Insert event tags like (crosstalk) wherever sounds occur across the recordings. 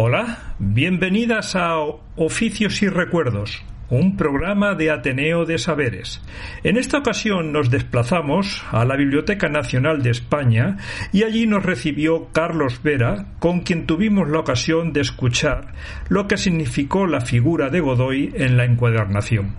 Hola, bienvenidas a Oficios y Recuerdos, un programa de Ateneo de Saberes. En esta ocasión nos desplazamos a la Biblioteca Nacional de España y allí nos recibió Carlos Vera, con quien tuvimos la ocasión de escuchar lo que significó la figura de Godoy en la encuadernación.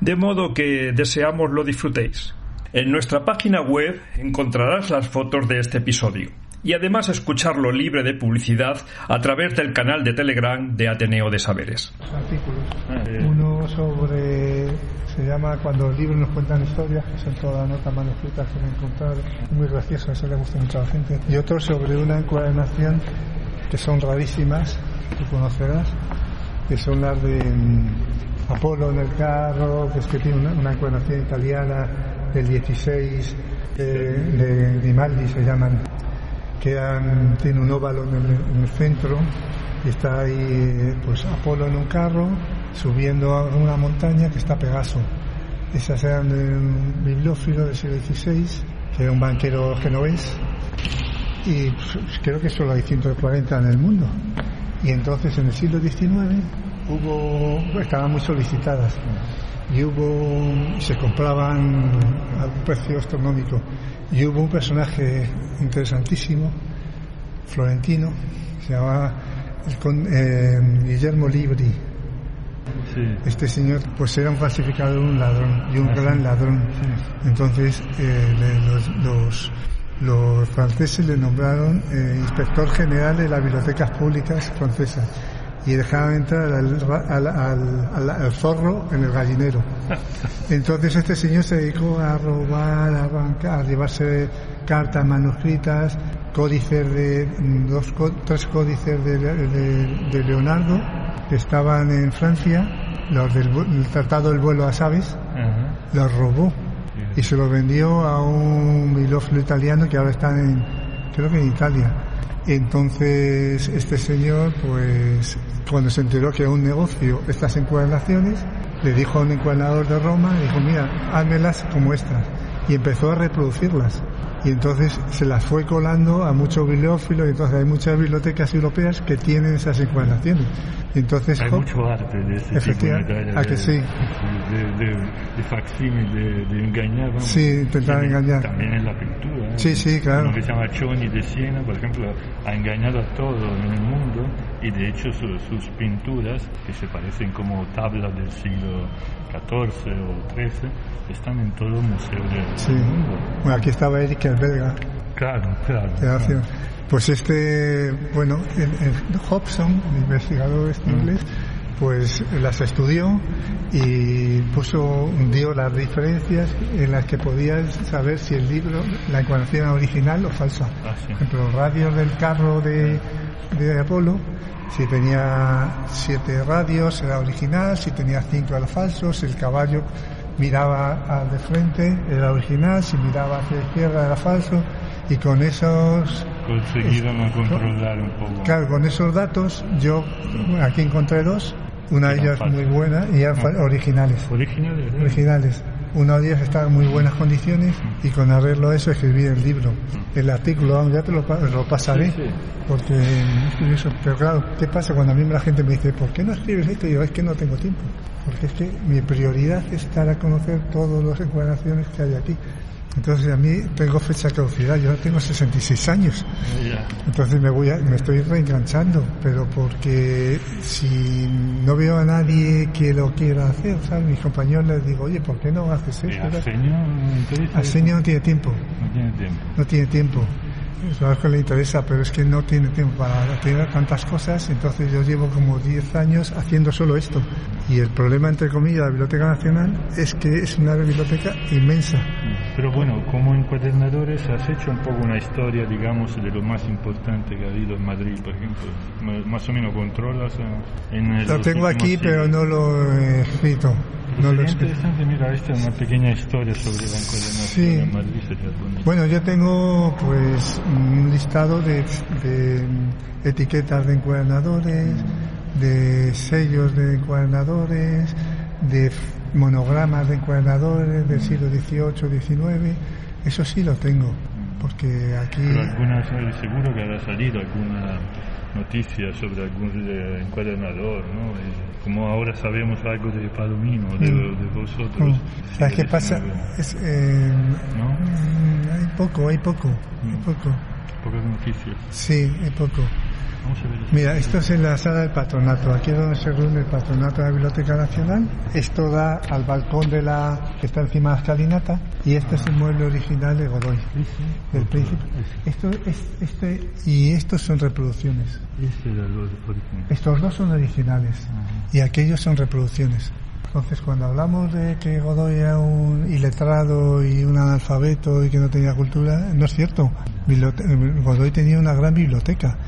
De modo que deseamos lo disfrutéis. En nuestra página web encontrarás las fotos de este episodio y además escucharlo libre de publicidad a través del canal de Telegram de Ateneo de Saberes. artículos. Uno sobre, se llama Cuando los libros nos cuentan historias, que son todas notas manuscritas que me encontrado, muy gracioso, eso le gusta mucho a la gente. Y otro sobre una encuadernación que son rarísimas, tú conocerás, que son las de mm, Apolo en el carro, que es que tiene una, una encuadernación italiana del 16 de, de Grimaldi se llaman que han- tiene un óvalo en el, en el centro está ahí pues Apolo en un carro subiendo a una montaña que está Pegaso. Esas eran de un bibliófilo del siglo XVI, que era un banquero genovés y pues, creo que solo hay 140 en el mundo. Y entonces en el siglo XIX hubo, estaban muy solicitadas y hubo, se compraban a un precio astronómico. Y hubo un personaje interesantísimo, florentino, se llamaba eh, Guillermo Libri. Este señor pues era un falsificador, un ladrón y un gran ladrón. Entonces eh, le- los, los, los franceses le nombraron eh, inspector general de las bibliotecas públicas francesas y dejaban entrar al, al, al- al- zorro en el gallinero. Entonces este señor se dedicó a robar, a, arrancar, a llevarse cartas manuscritas, códices de dos, tres códices de, de- de Leonardo que estaban en Francia, los del el tratado del vuelo a Sabes, los robó y se los vendió a un bibliófilo italiano que ahora está en, creo que en Italia. Entonces este señor, pues cuando se enteró que un negocio estas encuadernaciones, le dijo a un encuadernador de Roma, le dijo, mira, házmelas como estas. Y empezó a reproducirlas. Y entonces se las fue colando a muchos bibliófilos, y entonces hay muchas bibliotecas europeas que tienen esas encuadernaciones. Entonces Hay mucho arte de ese Efectivamente. tipo de, ¿A que sí? de, de, de facsímil, de, de engañar. vamos. Sí, intentar engañar. También en la pintura. Sí, sí, claro. Uno que se llama Choni de Siena, por ejemplo, ha engañado a todo en el mundo y de hecho su- sus pinturas, que se parecen como tablas del siglo XIV o XIII, están en todo museo del Sí. mundo. Bueno, aquí estaba Eric el belga. Claro, claro. Gracias. Pues este, bueno, el, el Hobson, el investigador este inglés, pues las estudió y puso, dio las diferencias en las que podías saber si el libro, la encuadernación era original o falsa. Ah, sí. Por ejemplo, los radios del carro de, de Apolo, si tenía siete radios era original, si tenía cinco era falso, si el caballo miraba al de frente era original, si miraba hacia la izquierda era falso, y con esos Consiguieron a controlar un poco. Claro, con esos datos yo aquí encontré dos, una de ellas muy buena y eran fa- originales. Originales, ¿eh? Originales. Una de ellas estaba en muy buenas condiciones y con arreglo a eso escribí el libro. El artículo, ya te lo, pa- lo pasaré Sí, sí. porque escribí eso. Pero claro, ¿qué pasa cuando a mí la gente me dice, ¿por qué no escribes esto? Y yo, es que no tengo tiempo. Porque es que mi prioridad es dar a conocer todas las encuadernaciones que hay aquí. Entonces a mí tengo fecha de caducidad, yo tengo 66 años. Entonces me voy a- me estoy reenganchando, pero porque si no veo a nadie que lo quiera hacer, ¿sabes? Mis compañeros les digo, oye, ¿por qué no haces esto? Arsenio, ¿no interesa? Arsenio no tiene tiempo, No tiene tiempo. no tiene tiempo. Es que le interesa, pero es que no tiene tiempo para tener tantas cosas, entonces yo llevo como 10 años haciendo solo esto. Y el problema, entre comillas, de la Biblioteca Nacional es que es una biblioteca inmensa. Pero bueno, como encuadernadores has hecho un poco una historia, digamos, de lo más importante que ha habido en Madrid, por ejemplo. Más o menos controlas eh, en el... Lo tengo aquí, pero no lo he escrito. No lo interesante, mira, esta es una pequeña historia sobre encuadernación Sí. en Madrid. bonito. Bueno, yo tengo pues un listado de, de etiquetas de encuadernadores, de sellos de encuadernadores, de monogramas de encuadernadores del siglo XVIII, XIX. Eso sí lo tengo, porque aquí... Pero algunas, eh, seguro que habrá salido alguna noticia sobre algún eh, encuadernador, ¿no? Eh, como ahora sabemos algo de Palomino, de, Mm. de vosotros. ¿Sabes qué pasa? Es, eh, ¿No? mm, hay poco, hay poco, hay Mm. poco. Pocas noticias. Sí, hay poco. Vamos a ver. Mira, esto es en la sala del patronato, aquí es donde se reúne el patronato de la Biblioteca Nacional. Esto da al balcón de la que está encima de la escalinata y este es el mueble original de Godoy, del príncipe. Esto es este y estos son reproducciones. Este. Estos dos son originales Ajá. y aquellos son reproducciones. Entonces, cuando hablamos de que Godoy era un iletrado y un analfabeto y que no tenía cultura, no es cierto. Godoy tenía una gran biblioteca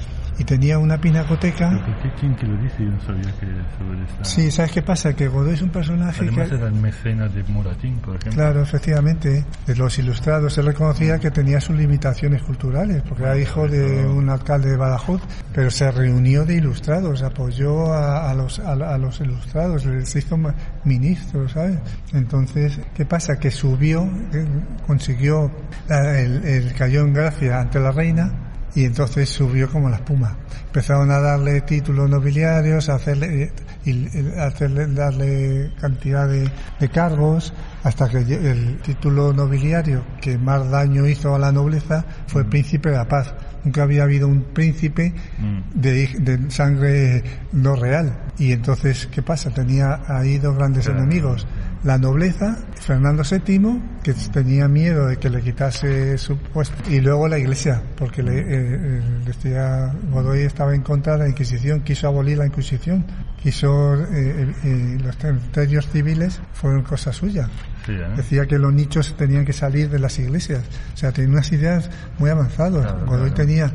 y tenía una pinacoteca. Pero ¿por qué quién que lo dice? Yo no sabía que sobre esta... Sí, ¿sabes qué pasa? Que Godoy es un personaje Además que... era el mecenas de Moratín, por ejemplo. Claro, efectivamente, de los ilustrados. Él reconocía que tenía sus limitaciones culturales, porque era hijo de un alcalde de Badajoz, pero se reunió de ilustrados, apoyó a, a los, a, a los ilustrados, les hizo ministro, ¿sabes? Entonces, ¿qué pasa? Que subió, eh, consiguió, la- el, el- cayó en gracia ante la reina, y entonces subió como la espuma. Empezaron a darle títulos nobiliarios, a hacerle, y, y hacerle darle cantidad de, de cargos, hasta que el título nobiliario que más daño hizo a la nobleza fue príncipe de la paz. Nunca había habido un príncipe Mm. de, de sangre no real. Y entonces, ¿qué pasa? Tenía ahí dos grandes enemigos. La nobleza, Fernando VII, que tenía miedo de que le quitase su puesto, y luego la iglesia, porque le, eh, decía Godoy estaba en contra de la Inquisición, quiso abolir la Inquisición, quiso, eh, eh, los territorios civiles fueron cosa suya. Sí, ¿eh? Decía que los nichos tenían que salir de las iglesias. O sea, tenía unas ideas muy avanzadas. Claro, Godoy claro. tenía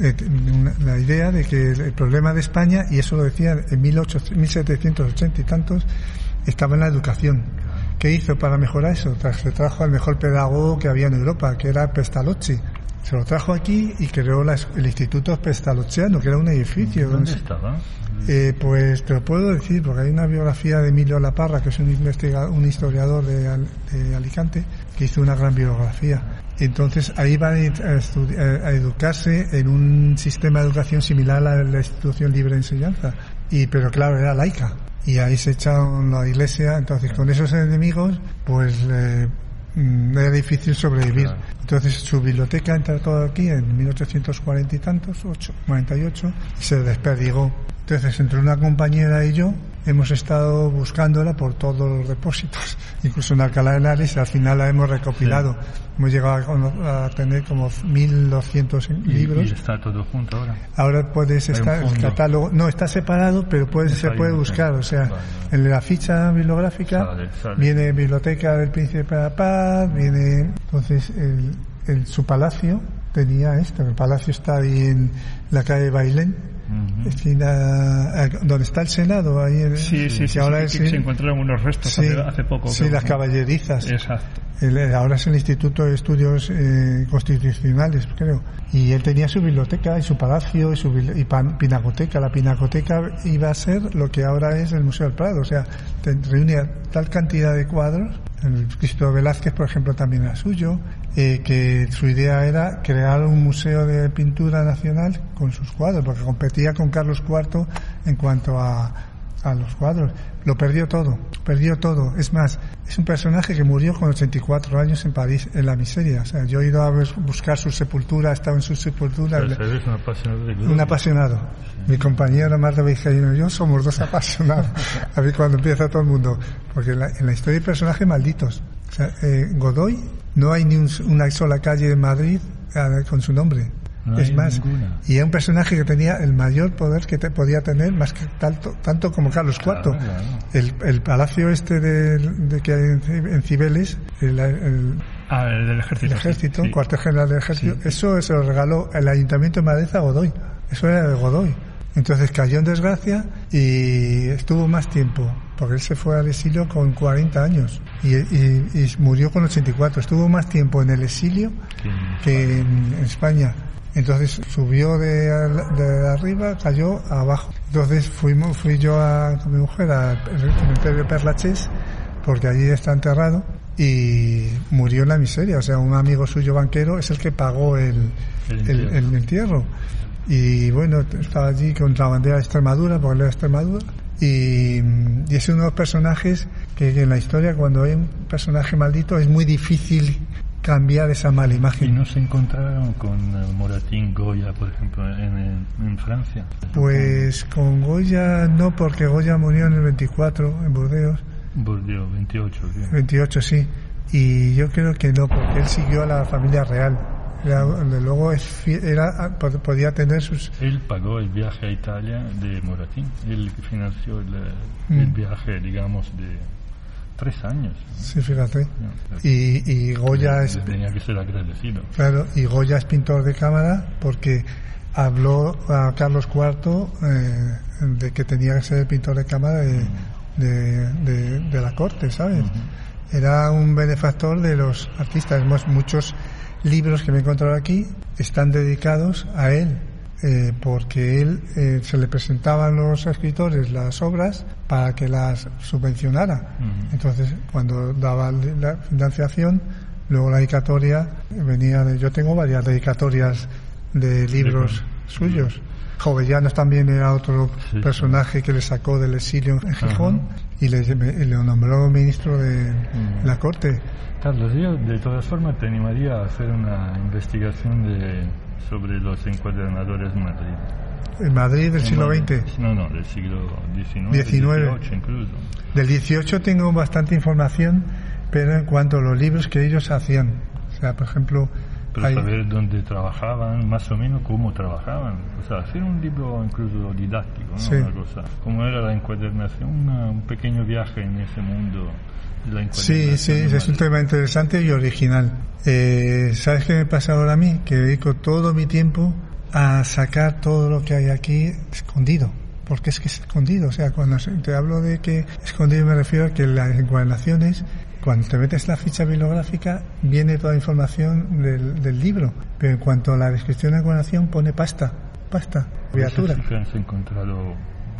eh, la idea de que el, problema de España, y eso lo decía en 1800 1780 y tantos, estaba en la educación. ¿Qué hizo para mejorar eso? Se trajo al mejor pedagogo que había en Europa, que era Pestalozzi. Se lo trajo aquí y creó la el Instituto Pestalozziano, que era un edificio. ¿Dónde estaba? eh, pues te lo puedo decir, porque hay una biografía de Emilio Laparra, que es un, investiga- un historiador de, Al- de Alicante, que hizo una gran biografía. Entonces ahí va a, a educarse en un sistema de educación similar a la institución libre de enseñanza. Y, pero claro, era laica. Y ahí se echaron la iglesia. Entonces con esos enemigos, pues eh, mm, era difícil sobrevivir. Entonces su biblioteca entró todo aquí en 1840 y tantos, 8, 48, y se desperdigó. Entonces entre una compañera y yo hemos estado buscándola por todos los depósitos, (laughs) incluso en Alcalá de Henares, y al final la hemos recopilado. Hemos llegado a, tener como 1.200 Y- libros. Y está todo junto ahora. Ahora puedes Hay estar el catálogo, no está separado, pero puede, se puede buscar. O sea, vale. en la ficha bibliográfica Sale, sale. viene Biblioteca del Príncipe de la Paz, viene entonces el, el- su palacio tenía esto. El palacio está ahí en la calle Bailén, Ujú. esquina, eh, donde está el Senado ahí. en- Sí, sí, que sí, ahora es se encontraron unos restos hace, hace poco. sí, creo, las ¿no? caballerizas. Exacto. El- el- ahora es el Instituto de Estudios eh, Constitucionales, creo. Y él tenía su biblioteca y su palacio y su y pinacoteca. La pinacoteca iba a ser lo que ahora es el Museo del Prado. O sea, reunía tal cantidad de cuadros. El Cristo Velázquez, por ejemplo, también era suyo. eh, que su idea era crear un museo de pintura nacional con sus cuadros, porque competía con Carlos IV en cuanto a, a los cuadros. Lo perdió todo, perdió todo. Es más, es un personaje que murió con 84 años en París, en la miseria. O sea, yo he ido a buscar su sepultura, he estado en su sepultura. Pero eres un apasionado de. Un apasionado. Mi compañero Marta Vizcaíno y yo somos dos apasionados. A ver cuando empieza todo el mundo. Porque en la, en la historia hay personajes malditos. O sea, eh, Godoy, no hay ni un- una sola calle en Madrid eh, con su nombre. No es más, ninguna. y era un personaje que tenía el mayor poder que te podía tener, más que tanto, tanto como Carlos IV. Claro, claro. El, el palacio este de, de que hay en, Ci- en Cibeles, el, el- Ah, el del el ejército. sí. ejército, Sí. cuartel general del ejército, eso se lo regaló el ayuntamiento de Madrid a Godoy. Eso era de Godoy. Entonces cayó en desgracia y estuvo más tiempo, porque él se fue al exilio con 40 años y, y- y murió con 84. Estuvo más tiempo en el exilio Que- en España. Entonces subió de, de arriba, cayó abajo. Entonces fuimos, fui yo a, con mi mujer al cementerio de Perlachés, porque allí está enterrado, y murió en la miseria. O sea, un amigo suyo banquero es el que pagó el, El el, entierro. el entierro. Y bueno, estaba allí con la bandera de Extremadura, porque él era de Extremadura. Y, y es uno de los personajes que en la historia, cuando hay un personaje maldito, es muy difícil cambiar esa mala Y imagen. no se encontraron con eh, Moratín Goya, por ejemplo, en, en- Francia. Pues con Goya no, porque Goya murió en el 24 en Burdeos, Bordeaux, 28. creo. 28 sí, y yo creo que no, porque él siguió a la familia real. Era- luego es era, pod- podía tener sus... Él pagó el viaje a Italia de Moratín. Él financió el, el Mm. viaje, digamos, de tres años. Sí, fíjate. Y, y Goya es... Tenía que ser agradecido. Claro, y Goya es pintor de cámara porque habló a Carlos IV eh, de que tenía que ser pintor de cámara de, de, de- de la corte, ¿sabes? Era un benefactor de los artistas. Muchos libros que me he encontrado aquí están dedicados a él. eh, porque él eh, se le presentaban los escritores las obras para que las subvencionara. Entonces, cuando daba la financiación, luego la dedicatoria venía de. Yo tengo varias dedicatorias de libros suyos. Jovellanos también era otro Sí, personaje que le sacó del exilio en Gijón y le, nombró ministro de la corte. Carlos, yo de todas formas te animaría a hacer una investigación de, sobre los encuadernadores en Madrid. En Madrid del siglo XX. No, no, del siglo XIX, 19. 18 incluso. Del 18 tengo bastante información, pero en cuanto a los libros que ellos hacían. O sea, por ejemplo, Pero hay- saber dónde trabajaban, más o menos cómo trabajaban. O sea, hacer un libro incluso didáctico, ¿no? Sí. Una cosa. Cómo era la encuadernación, una- un pequeño viaje en ese mundo de la Sí, encuadernación. sí, es un tema interesante y original. Eh, ¿Sabes qué me pasa ahora a mí? Que dedico todo mi tiempo a sacar todo lo que hay aquí escondido. Porque es que es escondido. O sea, cuando te hablo de que escondido me refiero a que las encuadernaciones, cuando te metes la ficha bibliográfica, viene toda la información del, del libro. Pero en cuanto a la descripción de encuadernación, pone pasta, pasta, Por eso criatura. sí que has encontrado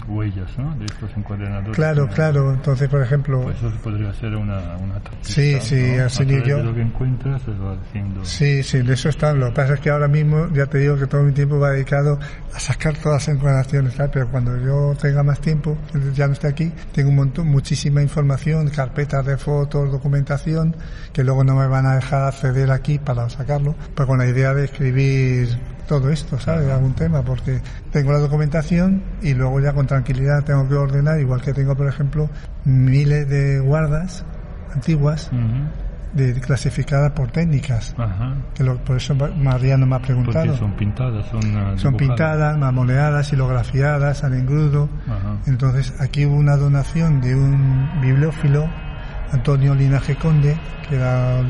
huellas, ¿no? De estos encuadernadores. Claro, ¿no? claro. Entonces, por ejemplo, Pues eso podría ser una, una Sí, sí, ¿no? así través yo- de lo que encuentras se va haciendo... Sí, sí, de eso está. Lo que pasa es que ahora mismo, ya te digo que todo mi tiempo va dedicado a sacar todas las encuadernaciones, ¿sabes? Pero cuando yo tenga más tiempo, ya no esté aquí, tengo un montón, muchísima información, carpetas de fotos, documentación, que luego no me van a dejar acceder aquí para sacarlo, pero con la idea de escribir todo esto, ¿sabes? Algún tema, porque tengo la documentación y luego ya con tranquilidad tengo que ordenar, igual que tengo, por ejemplo, miles de guardas antiguas de, clasificadas por técnicas. Ajá. Que lo- por eso Mariano me ha preguntado. Porque son pintadas, son... ah, Son pintadas, mamoneadas, hilografiadas, al engrudo. Ajá. Entonces aquí hubo una donación de un bibliófilo, Antonio Linaje Conde, que era,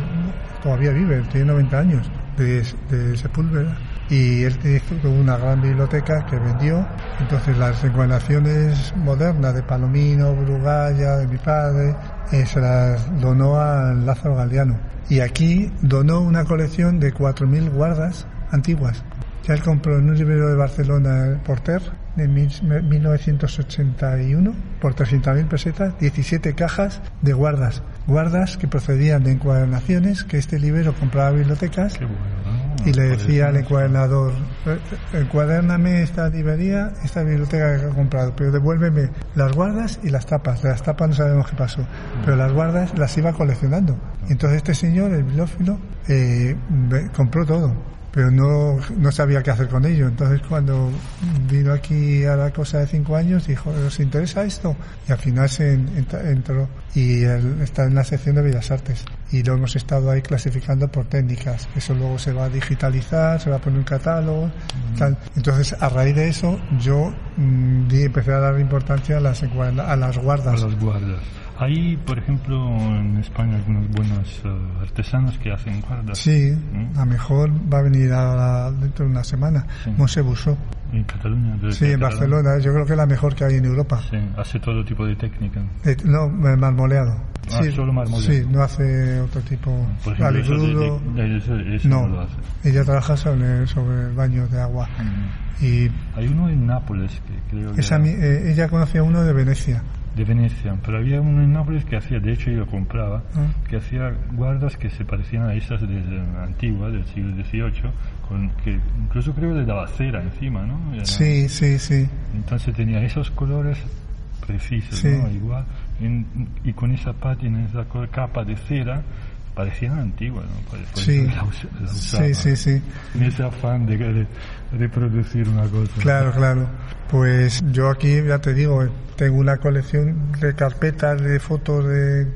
todavía vive, tiene 90 años, de, de Sepúlveda. Y él tuvo una gran biblioteca que vendió. Entonces las encuadernaciones modernas de Palomino, Brugalla, de mi padre, eh, se las donó a Lázaro Galeano. Y aquí donó una colección de 4.000 guardas antiguas que él compró en un librero de Barcelona, Porter, de mil- 1981, por 300.000 pesetas, 17 cajas de guardas. Guardas que procedían de encuadernaciones que este librero compraba a bibliotecas Qué bueno, ¿no? Y le Por decía al eso- encuadernador, "Eh, encuadername esta librería, esta biblioteca que he comprado, pero devuélveme las guardas y las tapas. De las tapas no sabemos qué pasó, pero las guardas las iba coleccionando. Y entonces este señor, el bibliófilo, eh, compró todo pero no, no sabía qué hacer con ello. Entonces cuando vino aquí a la cosa de cinco años dijo, ¿os interesa esto? Y al final se entró y está en la sección de Bellas Artes. Y lo hemos estado ahí clasificando por técnicas. Eso luego se va a digitalizar, se va a poner un catálogo, tal. Entonces, a raíz de eso, yo mm, di- empecé a dar importancia a las, a las A guardas. las guardas. Hay, por ejemplo, en España algunos buenos eh, artesanos que hacen guardas. Sí, ¿Mm? a mejor va a venir ahora dentro de una semana. Sí. Monse Busó. En Cataluña. Sí, en Cataluña. Barcelona. Yo creo que es la mejor que hay en Europa. Sí, hace todo tipo de técnica. Eh, no, eh, marmoleado. Ah, solo marmoleado. Sí, no hace otro tipo. Por ejemplo, eso, de- aligrudo. de- eso- eso no. No, lo hace. ella trabaja sobre, sobre el baño de agua. Y Hay uno en Nápoles que creo que esa, era eh, ella conocía a uno de Venecia. De Venecia, pero había uno en Nápoles que hacía, de hecho yo lo compraba, Ah. que hacía guardas que se parecían a esas de la antigua, del siglo XVIII, con, que incluso creo le daba cera encima, ¿no? Era- Sí, sí, sí. Entonces tenía esos colores precisos, Sí. ¿no? Igual, en- y con esa pátina, esa capa de cera, parecían antiguas, ¿no? Por- por Sí. eso la us- la usaba. Sí, sí, sí. En ese afán de, de reproducir una cosa. Claro, claro. Pues yo aquí, ya te digo, tengo una colección de carpetas de fotos de,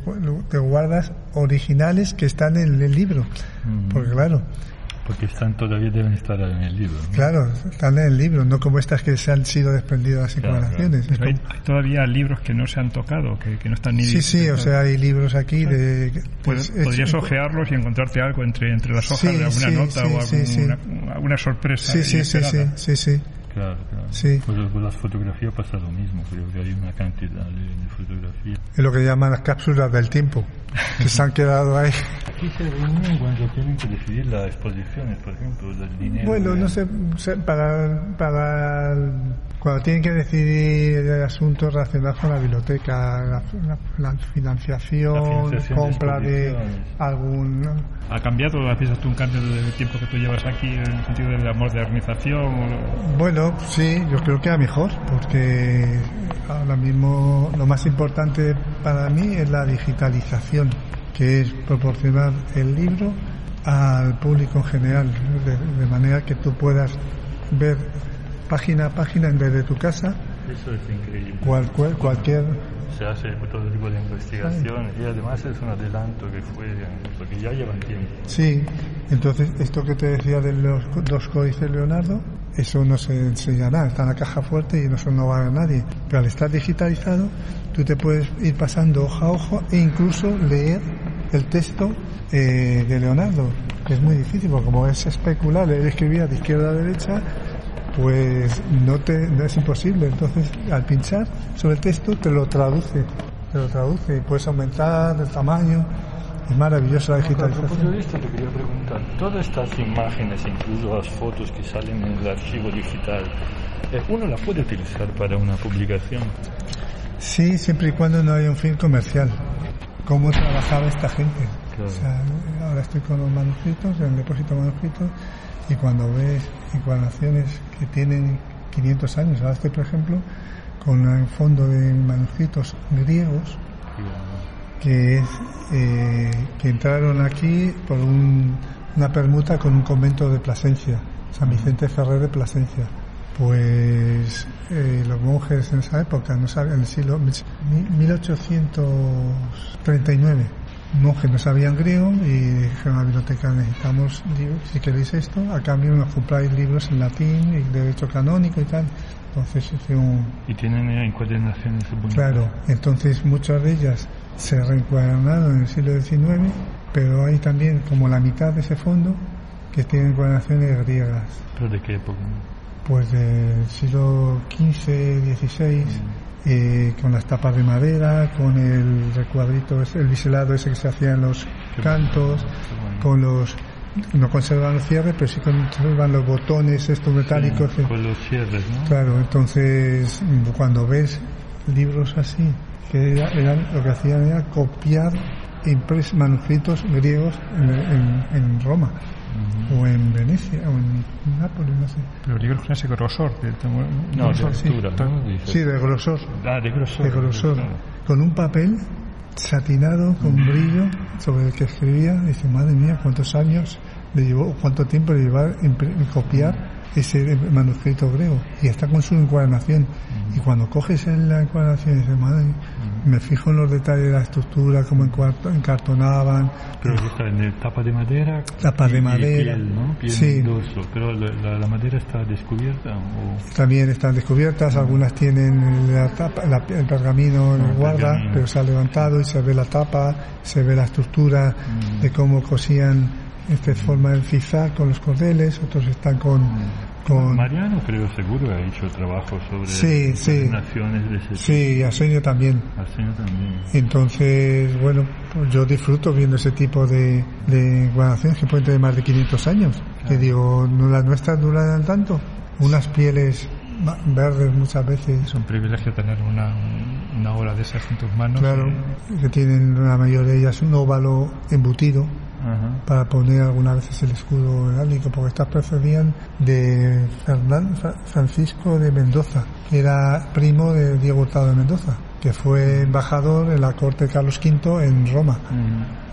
de guardas originales que están en el libro. Porque claro, Porque están todavía deben estar en el libro. ¿no? claro, están en el libro, no como estas que se han sido desprendidas las Claro, hay, como- hay todavía libros que no se han tocado, que, que no están ni... Sí, sí, o sea, hay libros aquí de... Puedes- es- podrías ojearlos y encontrarte algo entre, entre las hojas Sí, de alguna sí, nota sí, o alguna sorpresa. Sí, sí, sí, sí, sí. Claro, claro. Sí. Pues con las fotografías pasa lo mismo, creo que hay una cantidad de, de fotografías. Es lo que llaman las cápsulas del tiempo, que se han (laughs) quedado ahí. Aquí se reúnen cuando tienen que decidir las exposiciones, por ejemplo, del dinero. Bueno, de- no sé, para, para cuando tienen que decidir asuntos relacionados con la biblioteca, la, la- la financiación, La financiación compra de algún... ¿Ha cambiado? ¿Has visto tú un cambio del tiempo que tú llevas aquí en el sentido de la modernización? o- Bueno, sí, yo creo que a mejor, porque ahora mismo lo más importante para mí es la digitalización, que es proporcionar el libro al público en general, de, de manera que tú puedas ver página a página desde tu casa Eso es increíble. cual- cual- cualquier Se hace todo tipo de investigación y además es un adelanto que fue, porque ya llevan tiempo. Sí, entonces esto que te decía de los dos códices Leonardo, eso no se enseñará, está en la caja fuerte y eso no va a ver nadie. Pero al estar digitalizado, tú te puedes ir pasando hoja a hoja e incluso leer el texto eh, de Leonardo, que es muy difícil, porque como es especular, él escribía de izquierda a derecha, pues no, te, no es imposible. Entonces, al pinchar sobre el texto, te lo traduce, te lo traduce y puedes aumentar el tamaño. Es maravillosa la A propósito digitalización. de esto te quería preguntar, todas estas imágenes, incluso las fotos que salen en el archivo digital, eh, ¿uno la puede utilizar para una publicación? Sí, siempre y cuando no haya un fin comercial. ¿Cómo trabajaba esta gente? Claro. O sea, ahora estoy con los manuscritos, en el depósito de manuscritos, y cuando ves encuadernaciones que tienen 500 años, ahora estoy, por ejemplo, con un fondo de manuscritos griegos que es eh, que entraron aquí por un- una permuta con un convento de Plasencia, San Vicente Ferrer de Plasencia. Pues eh, los monjes en esa época, no sabían, en el siglo mil- 1839, monjes no sabían griego y dijeron a la biblioteca necesitamos libros, si queréis esto, a cambio nos compráis libros en latín y derecho canónico y tal. Entonces hice un, Y tienen eh, encuadernaciones bonitas. Claro, entonces muchas de ellas se reencuadernaron en el siglo XIX, pero hay también como la mitad de ese fondo que tienen encuadernaciones griegas, ¿Pero de qué época? pues del siglo XV, XVI, eh, con las tapas de madera, con el recuadrito, el biselado ese que se hacía en los Qué cantos, bueno. con los no conservan los cierres, pero sí conservan los botones estos metálicos. Sí, con los cierres, ¿no? Claro, entonces cuando ves libros así, que era- eran, lo que hacían era copiar impres, manuscritos griegos en, en- en Roma, o en Venecia, o en Nápoles, no sé. Pero libros ese grosor. de- de- No, de sí. altura, ¿no? Dices. Sí, de grosor, Ah, de grosor. de grosor, con un papel satinado con brillo sobre el que escribía. Dice, madre mía, cuántos años le llevó, cuánto tiempo le impre- copiar ese manuscrito griego y está con su encuadernación. Y cuando coges en la encuadernación dices, madre, me fijo en los detalles de la estructura, cómo encartonaban, Pero está en tapa de madera. Tapas de madera. Piel, ¿no? Piel Sí. dorso. Pero la, la- la madera está descubierta o también están descubiertas, algunas tienen la tapa- la- el pergamino en Ah, el guarda, pergamino. pero se ha levantado y se ve la tapa, se ve la estructura de cómo cosían esta forma del zigzag con los cordeles, otros están con... con Mariano creo seguro ha hecho trabajo sobre Sí, sí. naciones de ese sí, Arsenio también. Arsenio también. Entonces, bueno, pues yo disfruto viendo ese tipo de, de encuadernaciones que pueden tener más de 500 años. Que digo, no las nuestras duran tanto. Unas pieles verdes muchas veces, Es un privilegio tener una, una obra de esas en tus manos. claro, que tienen la mayoría de ellas un óvalo embutido Ajá. para poner algunas veces el escudo heráldico, porque estas procedían de Francisco de Mendoza, que era primo de Diego Hurtado de Mendoza, que fue embajador en la corte de Carlos V en Roma.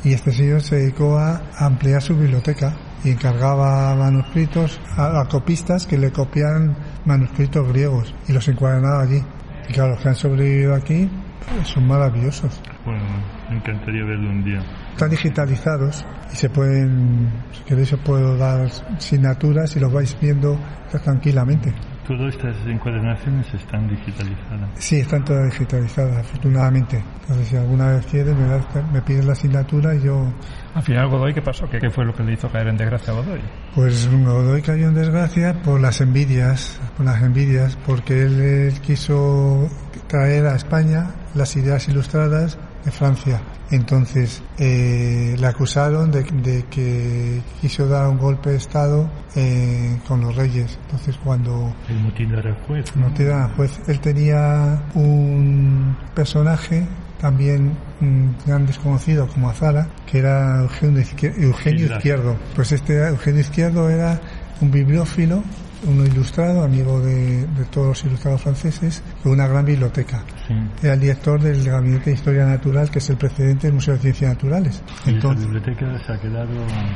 Y este señor se dedicó a ampliar su biblioteca y encargaba manuscritos a, a copistas que le copiaran manuscritos griegos y los encuadernaba allí. Y claro, los que han sobrevivido aquí pues, son maravillosos. Bueno, me encantaría verlo un día. Están digitalizados y se pueden, si queréis os puedo dar asignaturas y los vais viendo tranquilamente. Todas estas encuadernaciones están digitalizadas. Sí, están todas digitalizadas, afortunadamente. Entonces, si alguna vez quieres, me, das- me pides la asignatura y yo Al final, Godoy, ¿qué pasó? ¿Qué, qué fue lo que le hizo caer en desgracia a Godoy? Pues Godoy cayó en desgracia por las envidias, por las envidias, porque él, él quiso traer a España las ideas ilustradas de Francia. Entonces eh, le acusaron de, de que quiso dar un golpe de Estado eh, con los reyes. Entonces cuando El motín de Aranjuez. no te dan a juez, él tenía un personaje también un gran desconocido como Azara, que era Eugenio. Izquierdo. Pues este Eugenio Izquierdo era un bibliófilo, uno ilustrado, amigo de, de todos los ilustrados franceses, con una gran biblioteca. Sí. Era el director del Gabinete de Historia Natural, que es el precedente del Museo de Ciencias Naturales. Y esa Entonces, biblioteca se ha quedado...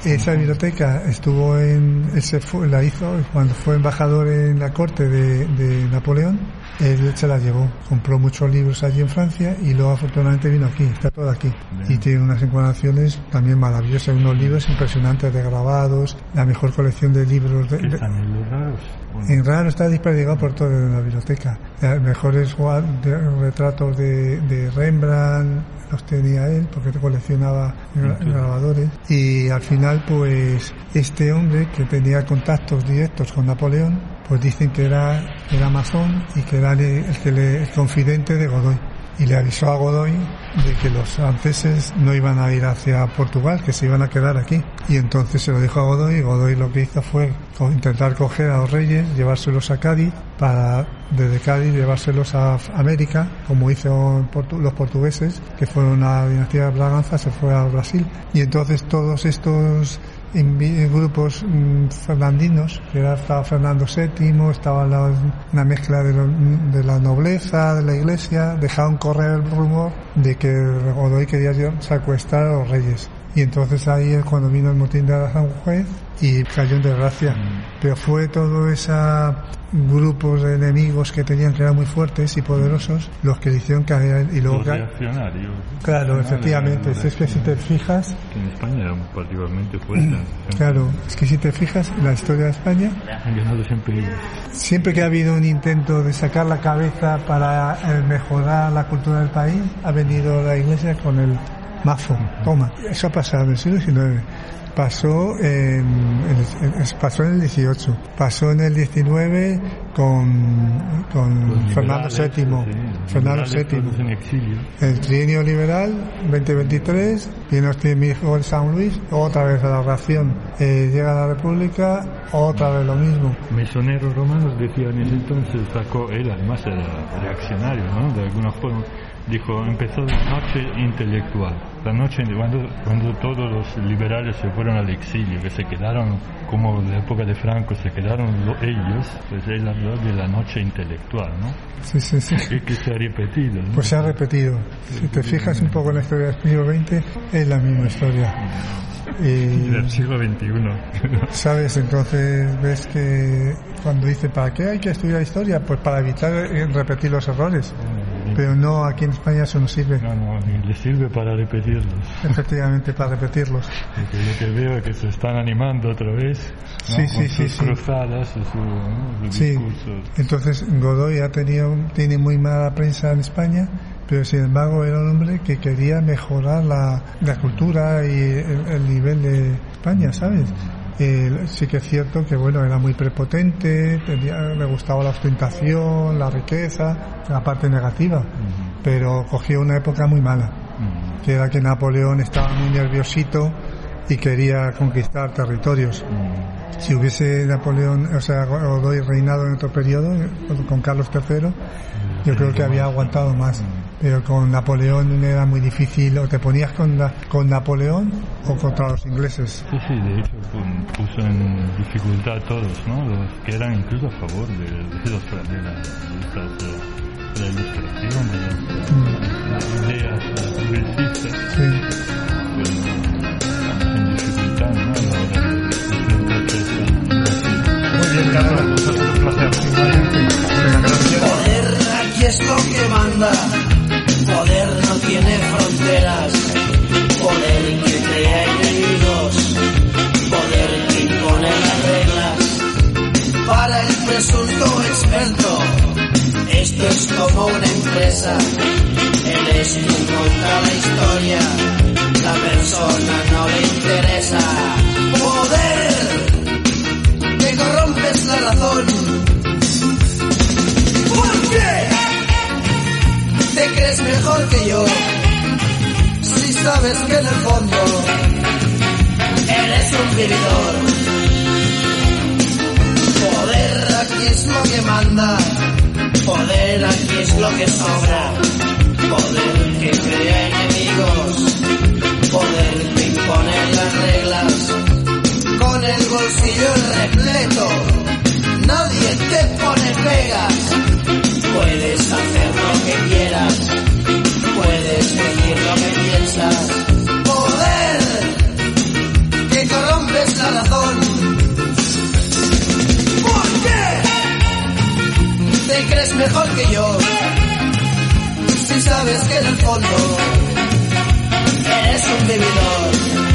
esa biblioteca estuvo en, él se fue, la hizo cuando fue embajador en la corte de, de Napoleón, él se la llevó, compró muchos libros allí en Francia y luego afortunadamente vino aquí, está todo aquí. Y tiene unas encuadernaciones también maravillosas, unos libros impresionantes de grabados, la mejor colección de libros de, de- los raros. Bueno, en raro está desperdigado por toda la biblioteca. Eh, Mejores retratos de, de Rembrandt los tenía él porque coleccionaba gra- grabadores. Y al final, pues, este hombre que tenía contactos directos con Napoleón, pues dicen que era, era masón y que era le- el, que le- el confidente de Godoy. Y le avisó a Godoy de que los franceses no iban a ir hacia Portugal, que se iban a quedar aquí. Y entonces se lo dijo a Godoy y Godoy lo que hizo fue intentar coger a los reyes, llevárselos a Cádiz, para desde Cádiz llevárselos a América, como hizo los portugueses, que fueron a la dinastía de Braganza, se fue a Brasil. Y entonces todos estos invi- grupos mm, fernandinos, que era, estaba Fernando VII, estaba la, una mezcla de, lo- de la nobleza, de la iglesia, dejaron correr el rumor de que Godoy quería secuestrar a los reyes. Y entonces ahí es cuando vino el motín de Aranjuez y cayó en desgracia. Pero fue todo esos grupos de enemigos que tenían que eran muy fuertes y poderosos los que le hicieron caer y luego los reaccionarios. Claro, efectivamente. Es que si te fijas, que en España eran particularmente fuertes. claro, es que si te fijas, la historia de España, Han ganado siempre siempre que ha habido un intento de sacar la cabeza para eh, mejorar la cultura del país, ha venido la iglesia con el mazo. Toma, eso ha pasado en el siglo XIX. Pasó en, en- en- pasó en el 18, pasó en el 19 con, con Fernando VII. Fernando VII. en. El trienio liberal, 2023, viene el hijo de San Luis, otra vez a la ración. Eh, llega la República, otra vez lo mismo. Mesoneros romanos decía en ese entonces, sacó, él además era reaccionario, ¿no? De alguna forma, dijo, empezó la noche intelectual, la noche cuando, cuando todos los liberales se fueron al exilio, que se quedaron, como en la época de Franco, se quedaron lo- ellos, pues él habló de la noche intelectual, ¿no? Sí, sí, sí. Que, que se ha repetido, ¿no? Pues se ha repetido. Si te fijas un poco en la historia del siglo XX, es la misma historia. Y del siglo XXI. ¿Sabes? Entonces ves que cuando dice, ¿para qué hay que estudiar historia? Pues para evitar eh, repetir los errores. Pero no, aquí en España eso no sirve. No, no, ni le sirve para repetirlos. Efectivamente, para repetirlos. (laughs) Porque lo que veo es que se están animando otra vez. ¿no? Sí, sí, Con sus sí. cruzadas, y su, ¿no? sus Sí. discursos. Entonces Godoy ha tenido, tiene muy mala prensa en España, pero sin embargo era un hombre que quería mejorar la, la cultura y el, el nivel de España, ¿sabes? Eh, sí que es cierto que bueno era muy prepotente, tenía- le gustaba la ostentación, la riqueza, la parte negativa, pero cogió una época muy mala, que era que Napoleón estaba muy nerviosito y quería conquistar territorios. Si hubiese Napoleón, o sea, Godoy reinado en otro periodo, con- con Carlos III, yo creo que había aguantado más. Pero con Napoleón era muy difícil, o te ponías con, la- con Napoleón o contra los ingleses. Sí, sí, de hecho pu- puso en dificultad a todos, ¿no? Los que eran incluso a favor de, de los de la, de la ilustración, de las, ideas progresistas, Sí. pero estamos en dificultad, ¿no? A la hora Carlos, ha sido un placer. Venga, gracias. Poder aquí es lo que manda. Poder no tiene fronteras. Poder que crea enemigos. Poder que impone las reglas. Para el presunto experto, esto es como una empresa. Él es quien contra la historia. La persona no le interesa. Poder que corrompes la razón. Sabes que en el fondo eres un vividor. Poder aquí es lo que manda. Poder aquí es lo que sobra. Poder que crea enemigos. Poder que impone las reglas. Con el bolsillo repleto. Nadie te pone pegas. Puedes hacer lo que quieras, Crees mejor que yo, si sabes que en el fondo eres un vividor.